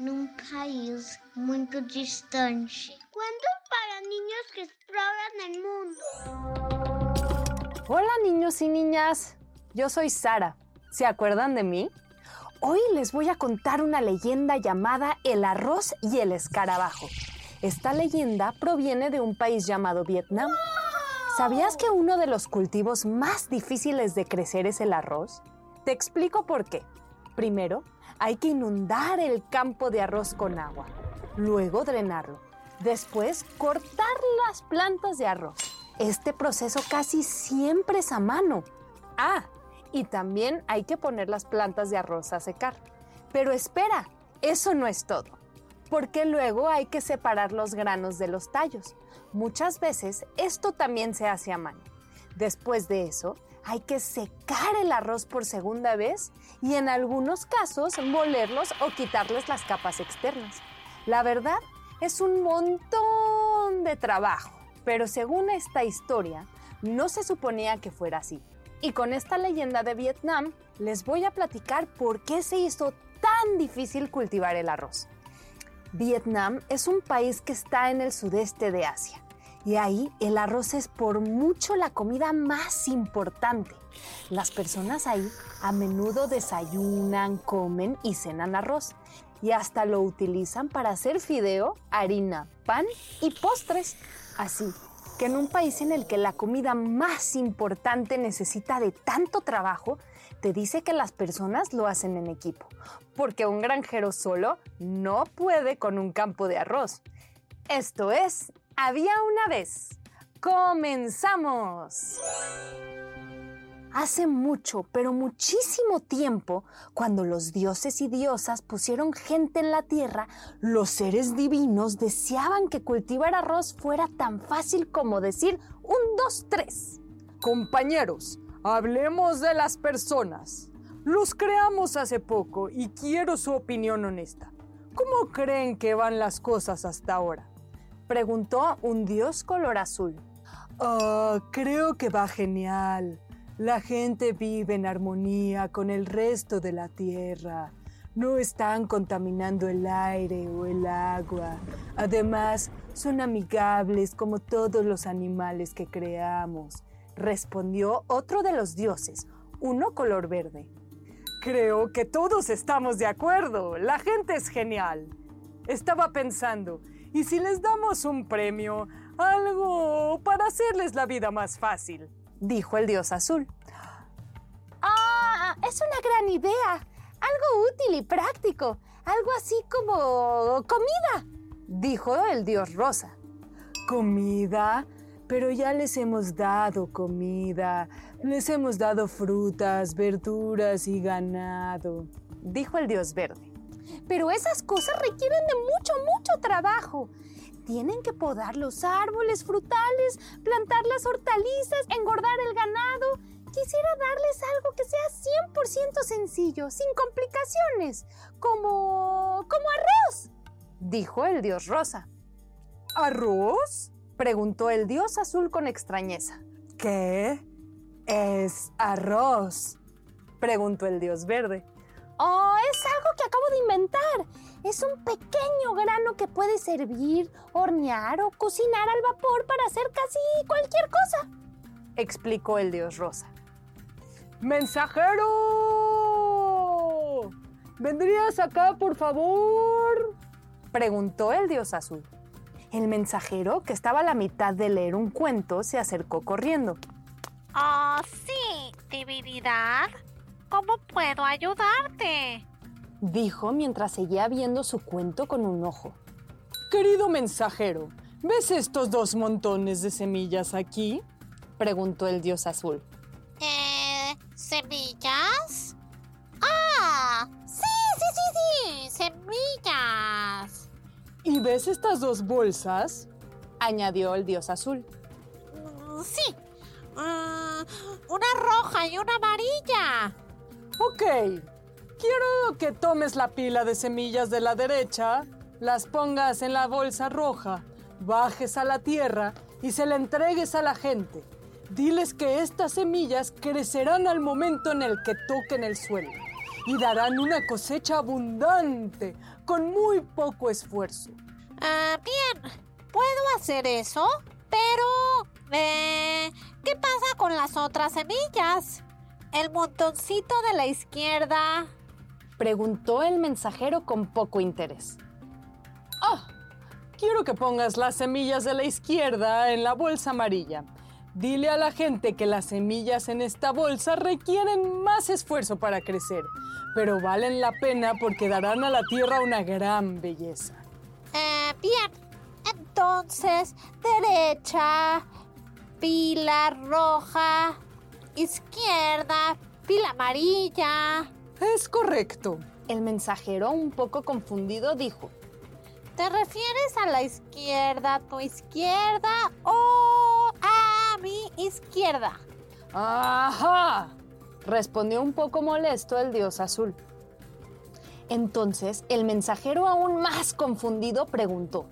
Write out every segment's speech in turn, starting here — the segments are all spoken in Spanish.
num país muito distante. Cuentos para niños que exploran el mundo. Hola niños y niñas, yo soy Sara. ¿Se acuerdan de mí? Hoy les voy a contar una leyenda llamada El arroz y el escarabajo. Esta leyenda proviene de un país llamado Vietnam. ¿Sabías que uno de los cultivos más difíciles de crecer es el arroz? Te explico por qué. Primero, hay que inundar el campo de arroz con agua, luego drenarlo, después cortar las plantas de arroz. Este proceso casi siempre es a mano. Ah, y también hay que poner las plantas de arroz a secar. Pero espera, eso no es todo, porque luego hay que separar los granos de los tallos. Muchas veces esto también se hace a mano. Después de eso, hay que secar el arroz por segunda vez y en algunos casos molerlos o quitarles las capas externas. La verdad es un montón de trabajo, pero según esta historia, no se suponía que fuera así. Y con esta leyenda de Vietnam, les voy a platicar por qué se hizo tan difícil cultivar el arroz. Vietnam es un país que está en el sudeste de Asia y ahí el arroz es por mucho la comida más importante. Las personas ahí a menudo desayunan, comen y cenan arroz y hasta lo utilizan para hacer fideo, harina, pan y postres. Así que en un país en el que la comida más importante necesita de tanto trabajo, te dice que las personas lo hacen en equipo, porque un granjero solo no puede con un campo de arroz. Esto es, había una vez. ¡Comenzamos! Hace mucho, pero muchísimo tiempo, cuando los dioses y diosas pusieron gente en la tierra, los seres divinos deseaban que cultivar arroz fuera tan fácil como decir un, dos, tres. Compañeros, hablemos de las personas. Los creamos hace poco y quiero su opinión honesta. ¿Cómo creen que van las cosas hasta ahora? Preguntó un dios color azul. Ah, creo que va genial. La gente vive en armonía con el resto de la tierra. No están contaminando el aire o el agua. Además, son amigables como todos los animales que creamos, respondió otro de los dioses, uno color verde. Creo que todos estamos de acuerdo. La gente es genial. Estaba pensando, ¿y si les damos un premio? Algo para hacerles la vida más fácil dijo el dios azul. ¡Ah! Es una gran idea. Algo útil y práctico. Algo así como comida, dijo el dios rosa. ¿Comida? Pero ya les hemos dado comida. Les hemos dado frutas, verduras y ganado, dijo el dios verde. Pero esas cosas requieren de mucho, mucho trabajo. Tienen que podar los árboles frutales, plantar las hortalizas, engordar el ganado. Quisiera darles algo que sea 100% sencillo, sin complicaciones, como... como arroz, dijo el dios rosa. ¿Arroz? preguntó el dios azul con extrañeza. ¿Qué es arroz? preguntó el dios verde. Oh, es algo que acabo de inventar. Es un pequeño grano que puede servir, hornear o cocinar al vapor para hacer casi cualquier cosa, explicó el dios rosa. ¡Mensajero! ¿Vendrías acá, por favor? preguntó el dios azul. El mensajero, que estaba a la mitad de leer un cuento, se acercó corriendo. Ah, sí, divinidad. Cómo puedo ayudarte? Dijo mientras seguía viendo su cuento con un ojo. Querido mensajero, ¿ves estos dos montones de semillas aquí? Preguntó el dios azul. ¿Eh, semillas? Ah, sí, sí, sí, sí, semillas. ¿Y ves estas dos bolsas? añadió el dios azul. Mm, sí, mm, una roja y una amarilla. Ok, quiero que tomes la pila de semillas de la derecha, las pongas en la bolsa roja, bajes a la tierra y se la entregues a la gente. Diles que estas semillas crecerán al momento en el que toquen el suelo y darán una cosecha abundante con muy poco esfuerzo. Ah, bien, puedo hacer eso, pero... Eh, ¿Qué pasa con las otras semillas? El montoncito de la izquierda. Preguntó el mensajero con poco interés. Ah, quiero que pongas las semillas de la izquierda en la bolsa amarilla. Dile a la gente que las semillas en esta bolsa requieren más esfuerzo para crecer, pero valen la pena porque darán a la tierra una gran belleza. Eh, bien, entonces, derecha, pila roja, izquierda, pila amarilla. Es correcto. El mensajero, un poco confundido, dijo. ¿Te refieres a la izquierda, tu izquierda o a mi izquierda? ¡Ajá! respondió un poco molesto el dios azul. Entonces, el mensajero, aún más confundido, preguntó.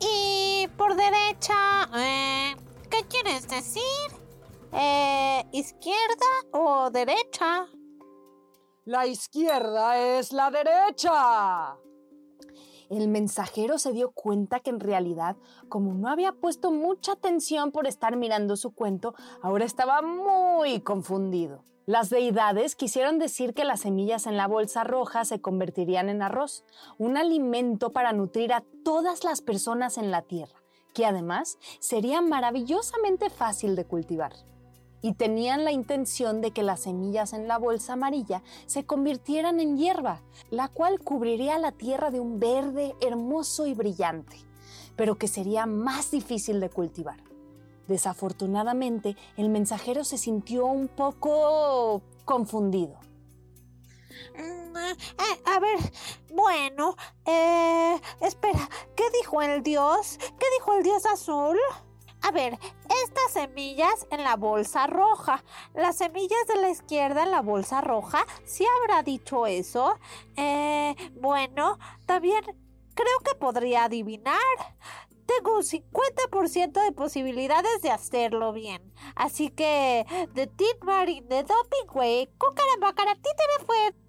Y por derecha, eh, ¿qué quieres decir? Eh, ¿Izquierda o derecha? La izquierda es la derecha. El mensajero se dio cuenta que en realidad, como no había puesto mucha atención por estar mirando su cuento, ahora estaba muy confundido. Las deidades quisieron decir que las semillas en la bolsa roja se convertirían en arroz, un alimento para nutrir a todas las personas en la tierra, que además sería maravillosamente fácil de cultivar. Y tenían la intención de que las semillas en la bolsa amarilla se convirtieran en hierba, la cual cubriría la tierra de un verde hermoso y brillante, pero que sería más difícil de cultivar. Desafortunadamente, el mensajero se sintió un poco confundido. Mm, eh, a ver, bueno, eh, espera, ¿qué dijo el dios? ¿Qué dijo el dios azul? A ver, estas semillas en la bolsa roja, las semillas de la izquierda en la bolsa roja, ¿sí habrá dicho eso? Eh, bueno, también creo que podría adivinar tengo un 50% de posibilidades de hacerlo bien. Así que, de Tit Marin, de Doping Way, Cucarabacara, títere fue.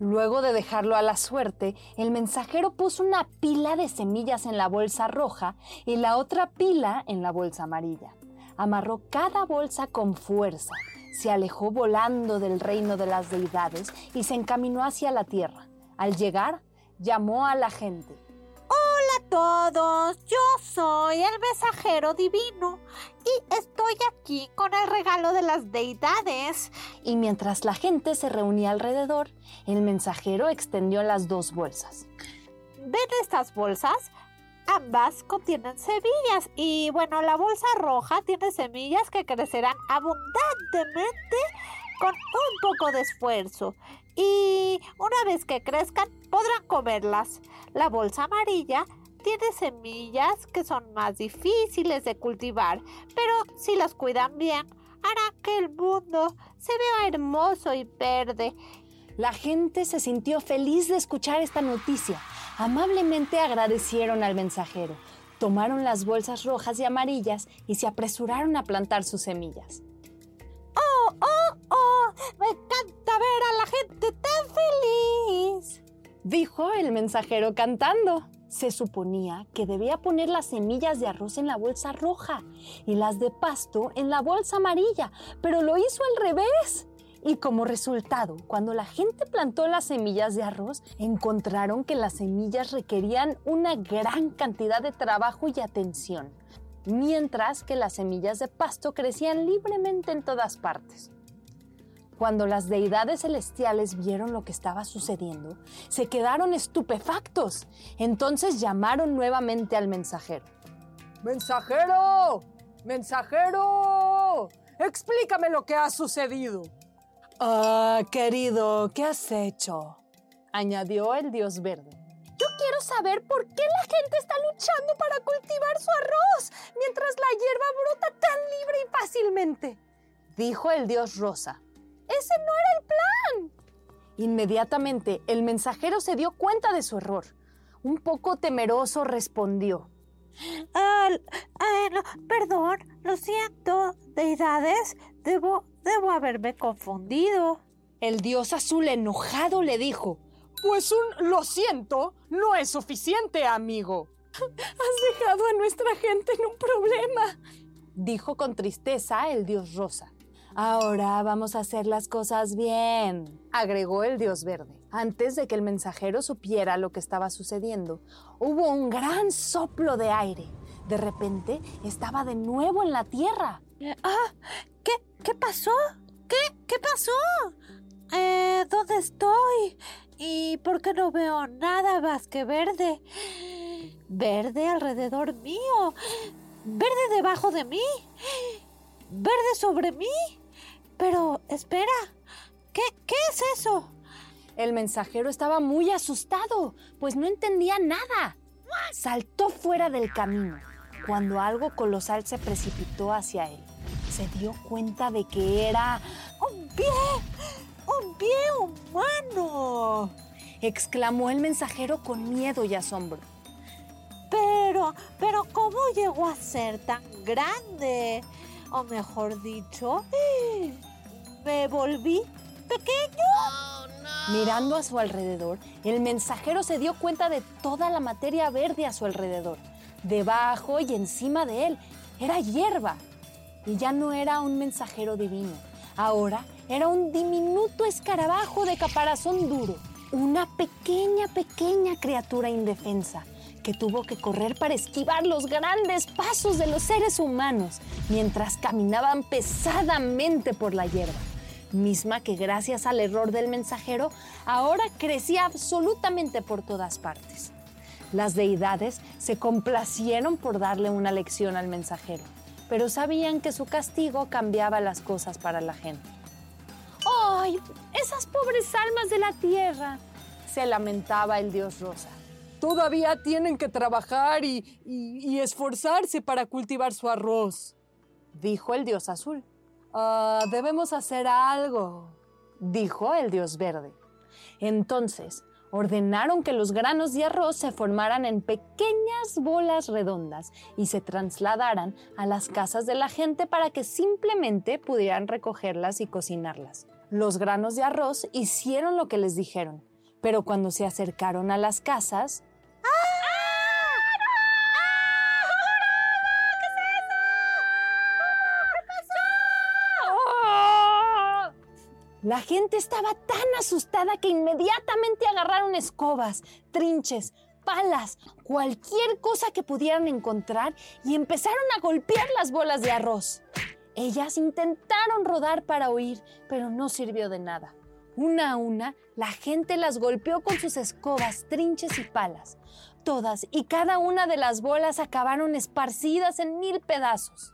Luego de dejarlo a la suerte, el mensajero puso una pila de semillas en la bolsa roja y la otra pila en la bolsa amarilla. Amarró cada bolsa con fuerza, se alejó volando del reino de las deidades y se encaminó hacia la tierra. Al llegar, llamó a la gente. Todos, yo soy el mensajero divino y estoy aquí con el regalo de las deidades. Y mientras la gente se reunía alrededor, el mensajero extendió las dos bolsas. ¿Ven estas bolsas? Ambas contienen semillas y bueno, la bolsa roja tiene semillas que crecerán abundantemente con un poco de esfuerzo y una vez que crezcan podrán comerlas. La bolsa amarilla tiene semillas que son más difíciles de cultivar, pero si las cuidan bien, hará que el mundo se vea hermoso y verde. La gente se sintió feliz de escuchar esta noticia. Amablemente agradecieron al mensajero, tomaron las bolsas rojas y amarillas y se apresuraron a plantar sus semillas. ¡Oh, oh, oh! Me encanta ver a la gente tan feliz. Dijo el mensajero cantando. Se suponía que debía poner las semillas de arroz en la bolsa roja y las de pasto en la bolsa amarilla, pero lo hizo al revés. Y como resultado, cuando la gente plantó las semillas de arroz, encontraron que las semillas requerían una gran cantidad de trabajo y atención, mientras que las semillas de pasto crecían libremente en todas partes. Cuando las deidades celestiales vieron lo que estaba sucediendo, se quedaron estupefactos. Entonces llamaron nuevamente al mensajero. ¡Mensajero! ¡Mensajero! Explícame lo que ha sucedido. Ah, querido, ¿qué has hecho? añadió el dios verde. Yo quiero saber por qué la gente está luchando para cultivar su arroz mientras la hierba brota tan libre y fácilmente, dijo el dios rosa. Ese no era el plan. Inmediatamente el mensajero se dio cuenta de su error. Un poco temeroso respondió. Ah, ah, no, perdón, lo siento, deidades, debo, debo haberme confundido. El dios azul enojado le dijo, Pues un lo siento no es suficiente, amigo. Has dejado a nuestra gente en un problema, dijo con tristeza el dios rosa. Ahora vamos a hacer las cosas bien, agregó el dios verde. Antes de que el mensajero supiera lo que estaba sucediendo, hubo un gran soplo de aire. De repente estaba de nuevo en la tierra. Ah, ¿qué, qué pasó? ¿Qué, qué pasó? Eh, ¿Dónde estoy? ¿Y por qué no veo nada más que verde? Verde alrededor mío. Verde debajo de mí. Verde sobre mí. Pero, espera, ¿qué, qué es eso? El mensajero estaba muy asustado, pues no entendía nada. Saltó fuera del camino cuando algo colosal se precipitó hacia él. Se dio cuenta de que era ¡Un pie! ¡Un pie humano! exclamó el mensajero con miedo y asombro. Pero, pero ¿cómo llegó a ser tan grande? O mejor dicho, me volví pequeño. Mirando a su alrededor, el mensajero se dio cuenta de toda la materia verde a su alrededor. Debajo y encima de él era hierba. Y ya no era un mensajero divino. Ahora era un diminuto escarabajo de caparazón duro. Una pequeña, pequeña criatura indefensa que tuvo que correr para esquivar los grandes pasos de los seres humanos mientras caminaban pesadamente por la hierba, misma que gracias al error del mensajero ahora crecía absolutamente por todas partes. Las deidades se complacieron por darle una lección al mensajero, pero sabían que su castigo cambiaba las cosas para la gente. ¡Ay! Esas pobres almas de la tierra, se lamentaba el dios rosa todavía tienen que trabajar y, esforzarse para cultivar su arroz, dijo el dios azul. Ah, debemos hacer algo, dijo el dios verde. Entonces, ordenaron que los granos de arroz se formaran en pequeñas bolas redondas y se trasladaran a las casas de la gente para que simplemente pudieran recogerlas y cocinarlas. Los granos de arroz hicieron lo que les dijeron, pero cuando se acercaron a las casas, La gente estaba tan asustada que inmediatamente agarraron escobas, trinches, palas, cualquier cosa que pudieran encontrar y empezaron a golpear las bolas de arroz. Ellas intentaron rodar para huir, pero no sirvió de nada. Una a una, la gente las golpeó con sus escobas, trinches y palas. Todas y cada una de las bolas acabaron esparcidas en mil pedazos.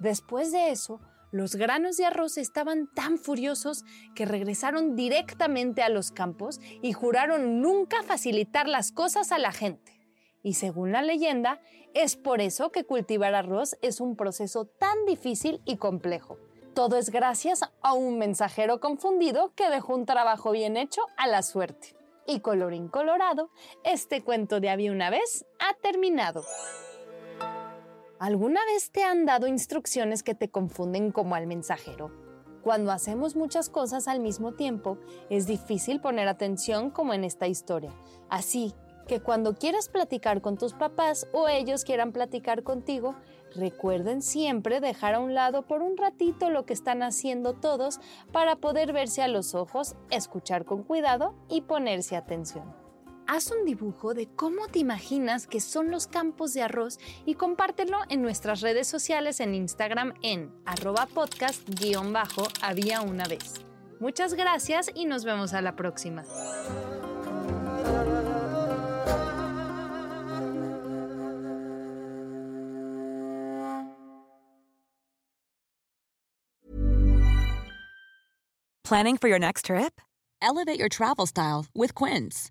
Después de eso, los granos de arroz estaban tan furiosos que regresaron directamente a los campos y juraron nunca facilitar las cosas a la gente. Y según la leyenda, es por eso que cultivar arroz es un proceso tan difícil y complejo. Todo es gracias a un mensajero confundido que dejó un trabajo bien hecho a la suerte. Y colorín colorado, este cuento de había una vez ha terminado. ¿Alguna vez te han dado instrucciones que te confunden como al mensajero? Cuando hacemos muchas cosas al mismo tiempo, es difícil poner atención como en esta historia. Así que cuando quieras platicar con tus papás o ellos quieran platicar contigo, recuerden siempre dejar a un lado por un ratito lo que están haciendo todos para poder verse a los ojos, escuchar con cuidado y ponerse atención haz un dibujo de cómo te imaginas que son los campos de arroz y compártelo en nuestras redes sociales en Instagram en arroba podcast-había una vez. Muchas gracias y nos vemos a la próxima. Planning for your next trip? Elevate your travel style with Quince.